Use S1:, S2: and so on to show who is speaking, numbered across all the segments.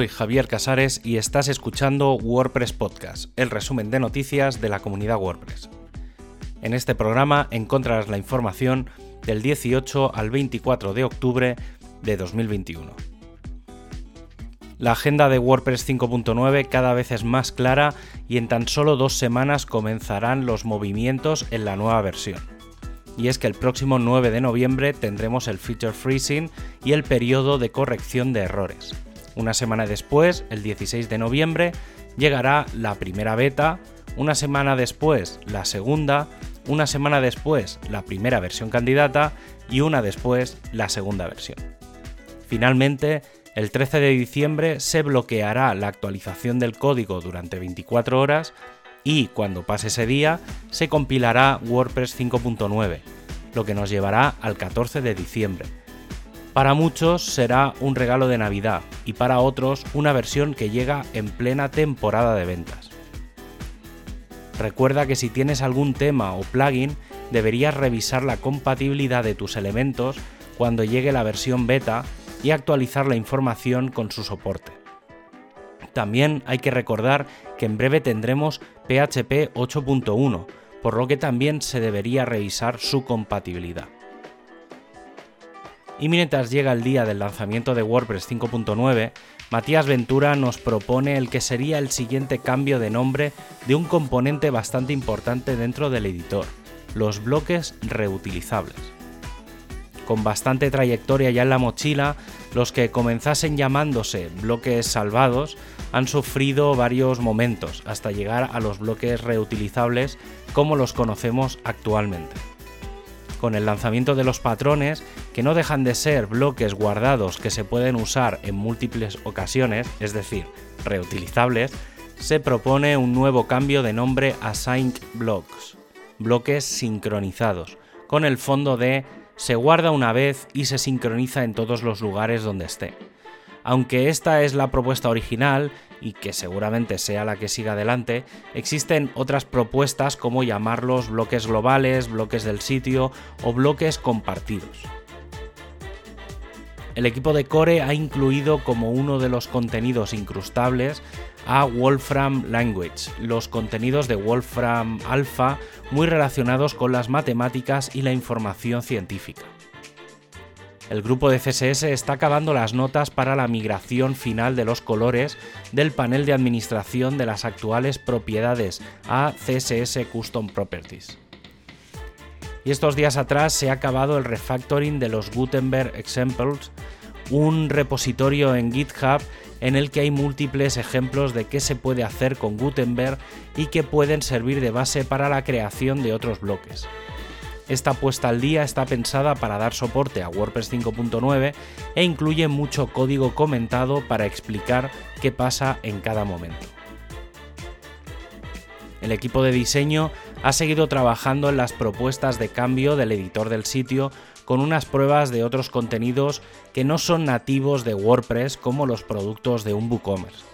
S1: soy Javier Casares y estás escuchando WordPress Podcast, el resumen de noticias de la comunidad WordPress. En este programa encontrarás la información del 18 al 24 de octubre de 2021. La agenda de WordPress 5.9 cada vez es más clara y en tan solo dos semanas comenzarán los movimientos en la nueva versión. Y es que el próximo 9 de noviembre tendremos el Feature Freezing y el periodo de corrección de errores. Una semana después, el 16 de noviembre, llegará la primera beta, una semana después la segunda, una semana después la primera versión candidata y una después la segunda versión. Finalmente, el 13 de diciembre se bloqueará la actualización del código durante 24 horas y cuando pase ese día se compilará WordPress 5.9, lo que nos llevará al 14 de diciembre. Para muchos será un regalo de Navidad y para otros una versión que llega en plena temporada de ventas. Recuerda que si tienes algún tema o plugin deberías revisar la compatibilidad de tus elementos cuando llegue la versión beta y actualizar la información con su soporte. También hay que recordar que en breve tendremos PHP 8.1, por lo que también se debería revisar su compatibilidad. Y mientras llega el día del lanzamiento de WordPress 5.9, Matías Ventura nos propone el que sería el siguiente cambio de nombre de un componente bastante importante dentro del editor, los bloques reutilizables con bastante trayectoria ya en la mochila, los que comenzasen llamándose bloques salvados han sufrido varios momentos hasta llegar a los bloques reutilizables como los conocemos actualmente. Con el lanzamiento de los patrones, que no dejan de ser bloques guardados que se pueden usar en múltiples ocasiones, es decir, reutilizables, se propone un nuevo cambio de nombre a Sync Blocks, bloques sincronizados, con el fondo de se guarda una vez y se sincroniza en todos los lugares donde esté. Aunque esta es la propuesta original, y que seguramente sea la que siga adelante, existen otras propuestas como llamarlos bloques globales, bloques del sitio o bloques compartidos. El equipo de Core ha incluido como uno de los contenidos incrustables a Wolfram Language, los contenidos de Wolfram Alpha muy relacionados con las matemáticas y la información científica. El grupo de CSS está acabando las notas para la migración final de los colores del panel de administración de las actuales propiedades a CSS Custom Properties. Y estos días atrás se ha acabado el refactoring de los Gutenberg Examples, un repositorio en GitHub en el que hay múltiples ejemplos de qué se puede hacer con Gutenberg y que pueden servir de base para la creación de otros bloques. Esta puesta al día está pensada para dar soporte a WordPress 5.9 e incluye mucho código comentado para explicar qué pasa en cada momento. El equipo de diseño ha seguido trabajando en las propuestas de cambio del editor del sitio con unas pruebas de otros contenidos que no son nativos de WordPress como los productos de un WooCommerce.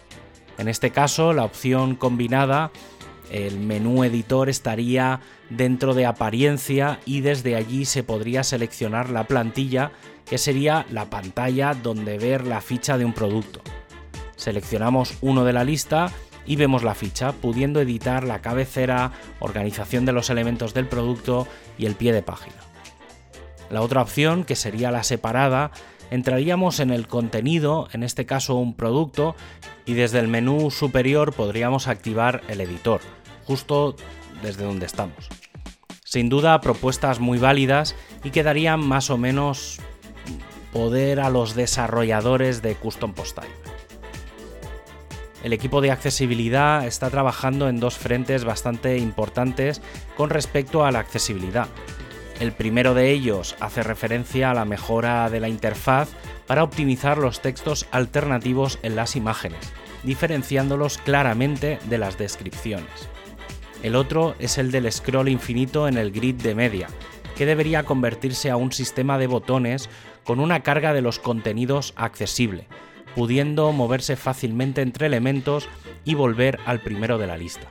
S1: En este caso, la opción combinada, el menú editor estaría dentro de apariencia y desde allí se podría seleccionar la plantilla, que sería la pantalla donde ver la ficha de un producto. Seleccionamos uno de la lista y vemos la ficha, pudiendo editar la cabecera, organización de los elementos del producto y el pie de página. La otra opción, que sería la separada, entraríamos en el contenido, en este caso un producto, y desde el menú superior podríamos activar el editor, justo desde donde estamos. Sin duda, propuestas muy válidas y que darían más o menos poder a los desarrolladores de Custom Post Type. El equipo de accesibilidad está trabajando en dos frentes bastante importantes con respecto a la accesibilidad. El primero de ellos hace referencia a la mejora de la interfaz para optimizar los textos alternativos en las imágenes, diferenciándolos claramente de las descripciones. El otro es el del scroll infinito en el grid de media, que debería convertirse a un sistema de botones con una carga de los contenidos accesible, pudiendo moverse fácilmente entre elementos y volver al primero de la lista.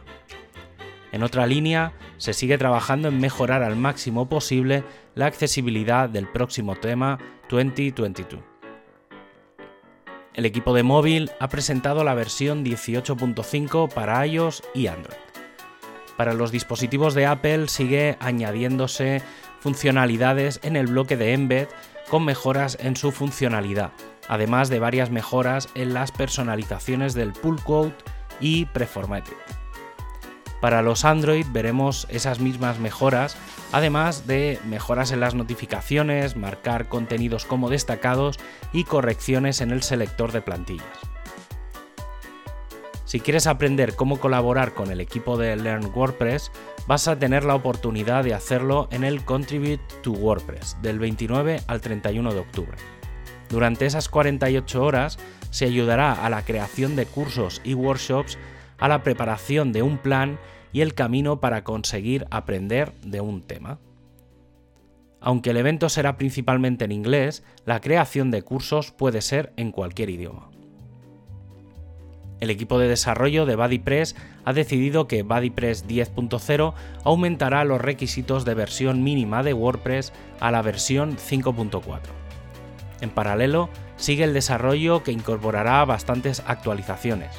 S1: En otra línea, se sigue trabajando en mejorar al máximo posible la accesibilidad del próximo tema 2022. El equipo de móvil ha presentado la versión 18.5 para iOS y Android. Para los dispositivos de Apple sigue añadiéndose funcionalidades en el bloque de Embed con mejoras en su funcionalidad, además de varias mejoras en las personalizaciones del pull quote y preformatted. Para los Android veremos esas mismas mejoras, además de mejoras en las notificaciones, marcar contenidos como destacados y correcciones en el selector de plantillas. Si quieres aprender cómo colaborar con el equipo de Learn WordPress, vas a tener la oportunidad de hacerlo en el Contribute to WordPress del 29 al 31 de octubre. Durante esas 48 horas se ayudará a la creación de cursos y workshops, a la preparación de un plan y el camino para conseguir aprender de un tema. Aunque el evento será principalmente en inglés, la creación de cursos puede ser en cualquier idioma. El equipo de desarrollo de BuddyPress ha decidido que BuddyPress 10.0 aumentará los requisitos de versión mínima de WordPress a la versión 5.4. En paralelo, sigue el desarrollo que incorporará bastantes actualizaciones,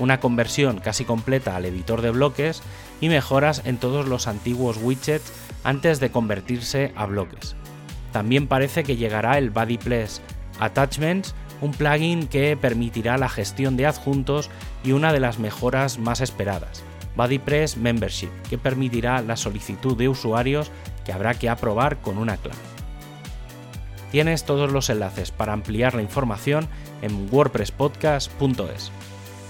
S1: una conversión casi completa al editor de bloques y mejoras en todos los antiguos widgets antes de convertirse a bloques. También parece que llegará el BuddyPress Attachments, un plugin que permitirá la gestión de adjuntos y una de las mejoras más esperadas, BuddyPress Membership, que permitirá la solicitud de usuarios que habrá que aprobar con una clave. Tienes todos los enlaces para ampliar la información en wordpresspodcast.es.